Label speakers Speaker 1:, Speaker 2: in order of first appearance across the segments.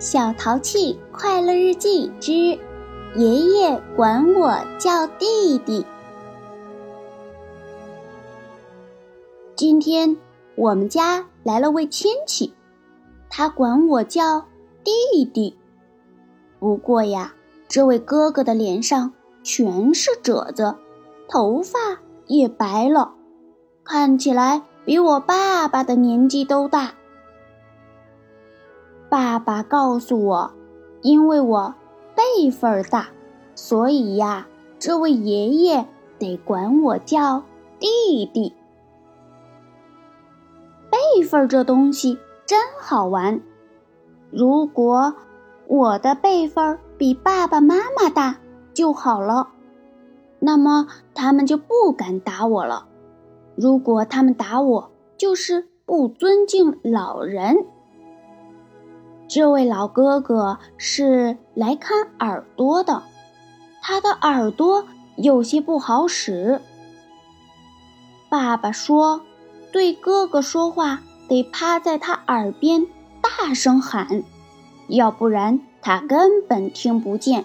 Speaker 1: 小淘气快乐日记之爷爷管我叫弟弟。今天我们家来了位亲戚，他管我叫弟弟。不过呀，这位哥哥的脸上全是褶子，头发也白了，看起来比我爸爸的年纪都大。爸爸告诉我，因为我辈分大，所以呀，这位爷爷得管我叫弟弟。辈分这东西真好玩。如果我的辈分比爸爸妈妈大就好了，那么他们就不敢打我了。如果他们打我，就是不尊敬老人。这位老哥哥是来看耳朵的，他的耳朵有些不好使。爸爸说，对哥哥说话得趴在他耳边大声喊，要不然他根本听不见。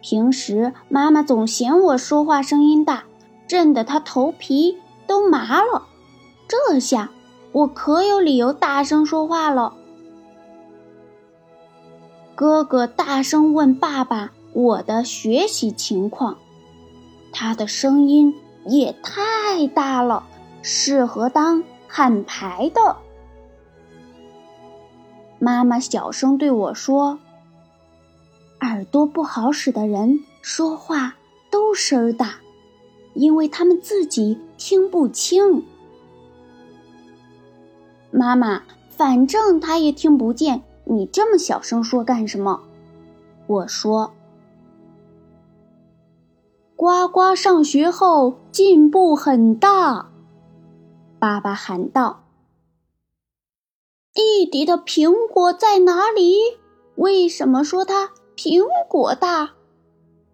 Speaker 1: 平时妈妈总嫌我说话声音大，震得他头皮都麻了。这下我可有理由大声说话了。哥哥大声问爸爸：“我的学习情况。”他的声音也太大了，适合当喊牌的。妈妈小声对我说：“耳朵不好使的人说话都声儿大，因为他们自己听不清。”妈妈，反正他也听不见。你这么小声说干什么？我说：“呱呱上学后进步很大。”爸爸喊道：“弟弟的苹果在哪里？为什么说他苹果大？”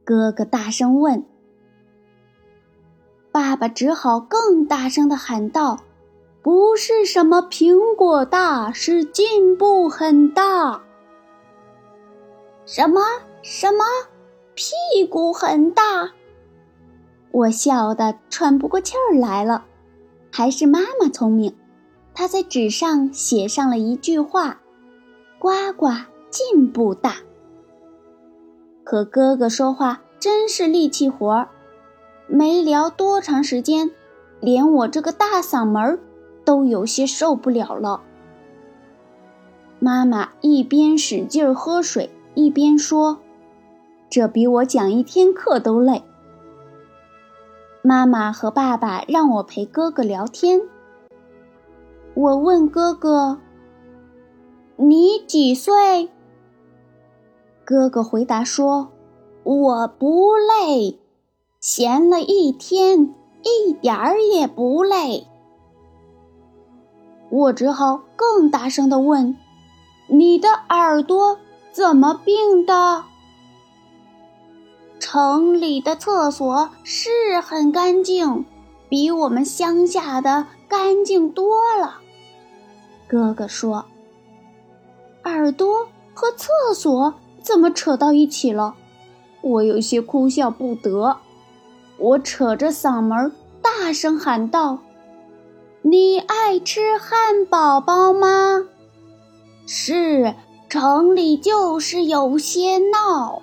Speaker 1: 哥哥大声问。爸爸只好更大声的喊道。不是什么苹果大，是进步很大。什么什么，屁股很大？我笑得喘不过气儿来了。还是妈妈聪明，她在纸上写上了一句话：“呱呱进步大。”和哥哥说话真是力气活儿，没聊多长时间，连我这个大嗓门儿。都有些受不了了。妈妈一边使劲喝水，一边说：“这比我讲一天课都累。”妈妈和爸爸让我陪哥哥聊天。我问哥哥：“你几岁？”哥哥回答说：“我不累，闲了一天，一点儿也不累。”我只好更大声的问：“你的耳朵怎么病的？”城里的厕所是很干净，比我们乡下的干净多了。哥哥说：“耳朵和厕所怎么扯到一起了？”我有些哭笑不得，我扯着嗓门大声喊道。你爱吃汉堡包吗？是，城里就是有些闹。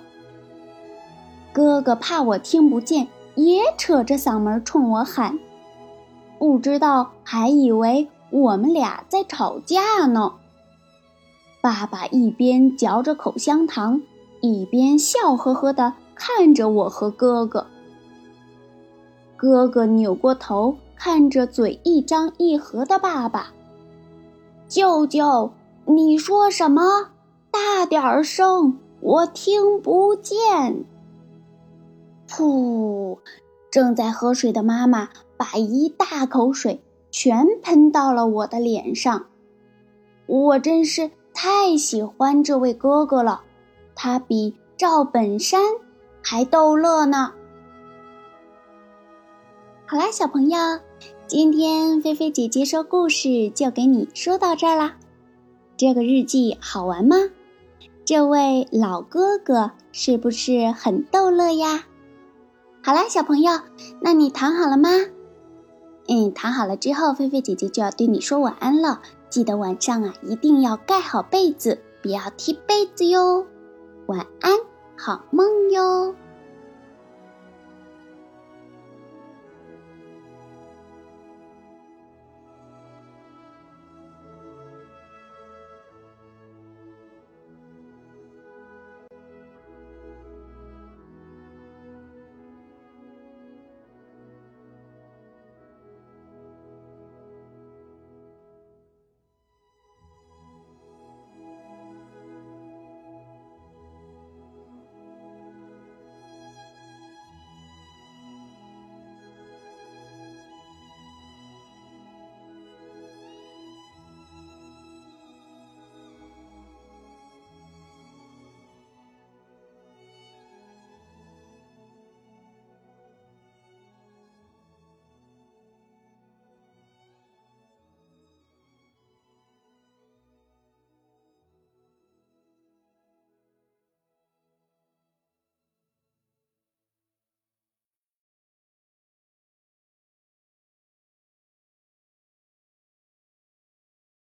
Speaker 1: 哥哥怕我听不见，也扯着嗓门冲我喊，不知道还以为我们俩在吵架呢。爸爸一边嚼着口香糖，一边笑呵呵地看着我和哥哥。哥哥扭过头。看着嘴一张一合的爸爸，舅舅，你说什么？大点儿声，我听不见。噗！正在喝水的妈妈把一大口水全喷到了我的脸上。我真是太喜欢这位哥哥了，他比赵本山还逗乐呢。好啦，小朋友，今天菲菲姐姐说故事就给你说到这儿啦。这个日记好玩吗？这位老哥哥是不是很逗乐呀？好啦，小朋友，那你躺好了吗？嗯，躺好了之后，菲菲姐姐就要对你说晚安了。记得晚上啊，一定要盖好被子，不要踢被子哟。晚安，好梦哟。